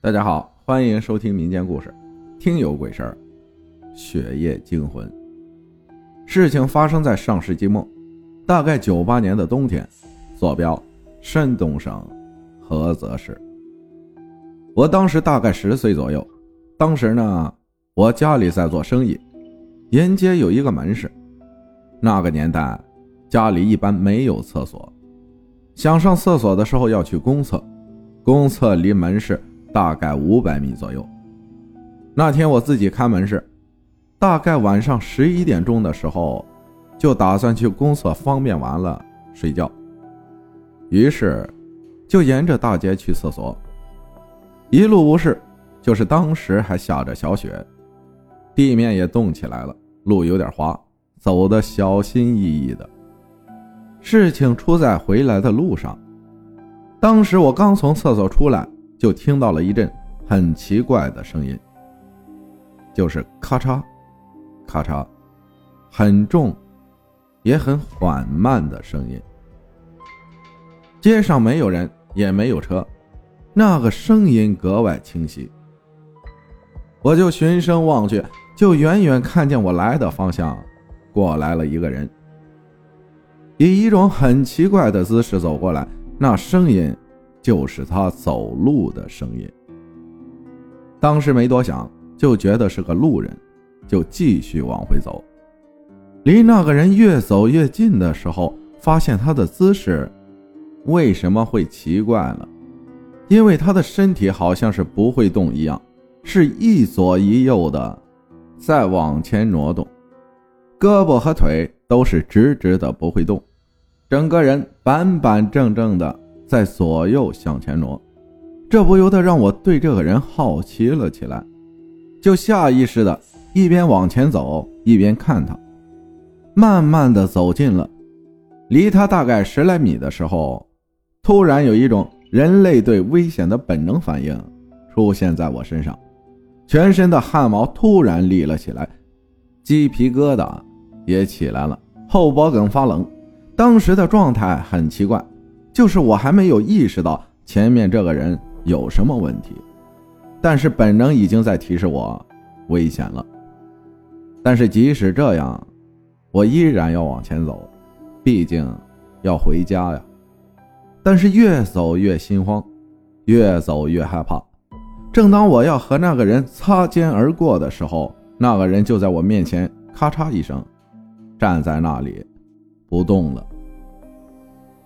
大家好，欢迎收听民间故事《听有鬼事儿》，血液惊魂。事情发生在上世纪末，大概九八年的冬天。坐标：山东省菏泽市。我当时大概十岁左右。当时呢，我家里在做生意，沿街有一个门市。那个年代，家里一般没有厕所，想上厕所的时候要去公厕，公厕离门市。大概五百米左右。那天我自己看门市，大概晚上十一点钟的时候，就打算去公厕方便完了睡觉。于是，就沿着大街去厕所，一路无事。就是当时还下着小雪，地面也冻起来了，路有点滑，走的小心翼翼的。事情出在回来的路上，当时我刚从厕所出来。就听到了一阵很奇怪的声音，就是咔嚓，咔嚓，很重，也很缓慢的声音。街上没有人，也没有车，那个声音格外清晰。我就循声望去，就远远看见我来的方向过来了一个人，以一种很奇怪的姿势走过来，那声音。就是他走路的声音。当时没多想，就觉得是个路人，就继续往回走。离那个人越走越近的时候，发现他的姿势为什么会奇怪了？因为他的身体好像是不会动一样，是一左一右的在往前挪动，胳膊和腿都是直直的不会动，整个人板板正正的。在左右向前挪，这不由得让我对这个人好奇了起来，就下意识的一边往前走一边看他，慢慢的走近了，离他大概十来米的时候，突然有一种人类对危险的本能反应出现在我身上，全身的汗毛突然立了起来，鸡皮疙瘩也起来了，后脖梗发冷，当时的状态很奇怪。就是我还没有意识到前面这个人有什么问题，但是本能已经在提示我危险了。但是即使这样，我依然要往前走，毕竟要回家呀。但是越走越心慌，越走越害怕。正当我要和那个人擦肩而过的时候，那个人就在我面前咔嚓一声，站在那里不动了。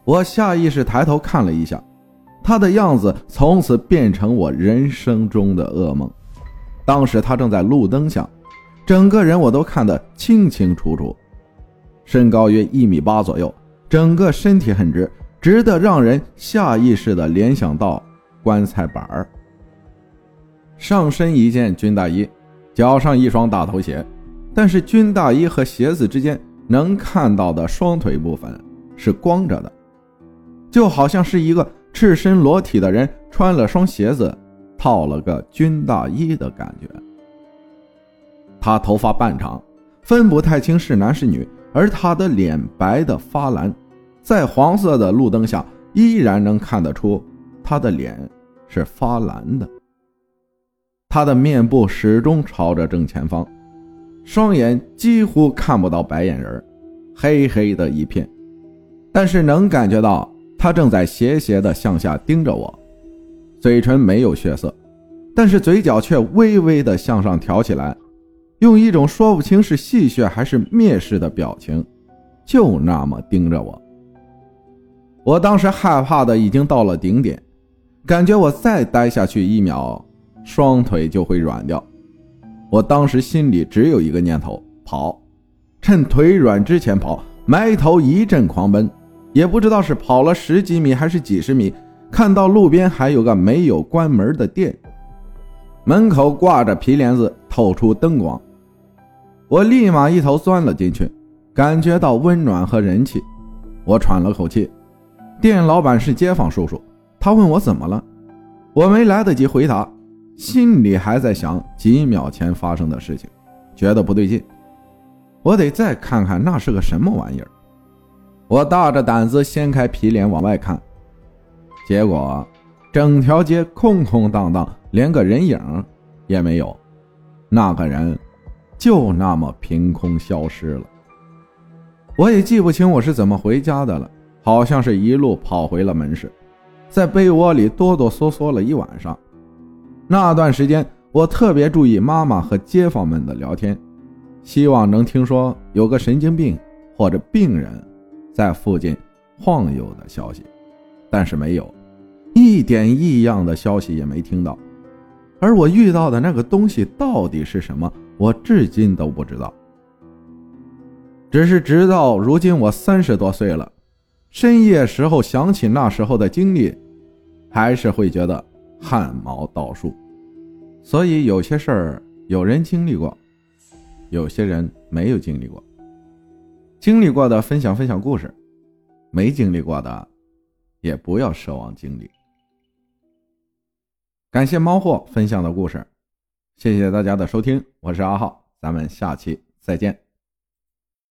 我下意识抬头看了一下，他的样子从此变成我人生中的噩梦。当时他正在路灯下，整个人我都看得清清楚楚，身高约一米八左右，整个身体很直，直的让人下意识的联想到棺材板儿。上身一件军大衣，脚上一双大头鞋，但是军大衣和鞋子之间能看到的双腿部分是光着的。就好像是一个赤身裸体的人穿了双鞋子，套了个军大衣的感觉。他头发半长，分不太清是男是女，而他的脸白的发蓝，在黄色的路灯下依然能看得出他的脸是发蓝的。他的面部始终朝着正前方，双眼几乎看不到白眼仁黑黑的一片，但是能感觉到。他正在斜斜地向下盯着我，嘴唇没有血色，但是嘴角却微微地向上挑起来，用一种说不清是戏谑还是蔑视的表情，就那么盯着我。我当时害怕的已经到了顶点，感觉我再待下去一秒，双腿就会软掉。我当时心里只有一个念头：跑，趁腿软之前跑，埋头一阵狂奔。也不知道是跑了十几米还是几十米，看到路边还有个没有关门的店，门口挂着皮帘子，透出灯光。我立马一头钻了进去，感觉到温暖和人气，我喘了口气。店老板是街坊叔叔，他问我怎么了，我没来得及回答，心里还在想几秒前发生的事情，觉得不对劲，我得再看看那是个什么玩意儿。我大着胆子掀开皮帘往外看，结果整条街空空荡荡，连个人影也没有，那个人就那么凭空消失了。我也记不清我是怎么回家的了，好像是一路跑回了门市，在被窝里哆哆嗦嗦了一晚上。那段时间，我特别注意妈妈和街坊们的聊天，希望能听说有个神经病或者病人在附近晃悠的消息，但是没有，一点异样的消息也没听到。而我遇到的那个东西到底是什么，我至今都不知道。只是直到如今，我三十多岁了，深夜时候想起那时候的经历，还是会觉得汗毛倒竖。所以有些事儿，有人经历过，有些人没有经历过。经历过的分享分享故事，没经历过的，也不要奢望经历。感谢猫货分享的故事，谢谢大家的收听，我是阿浩，咱们下期再见。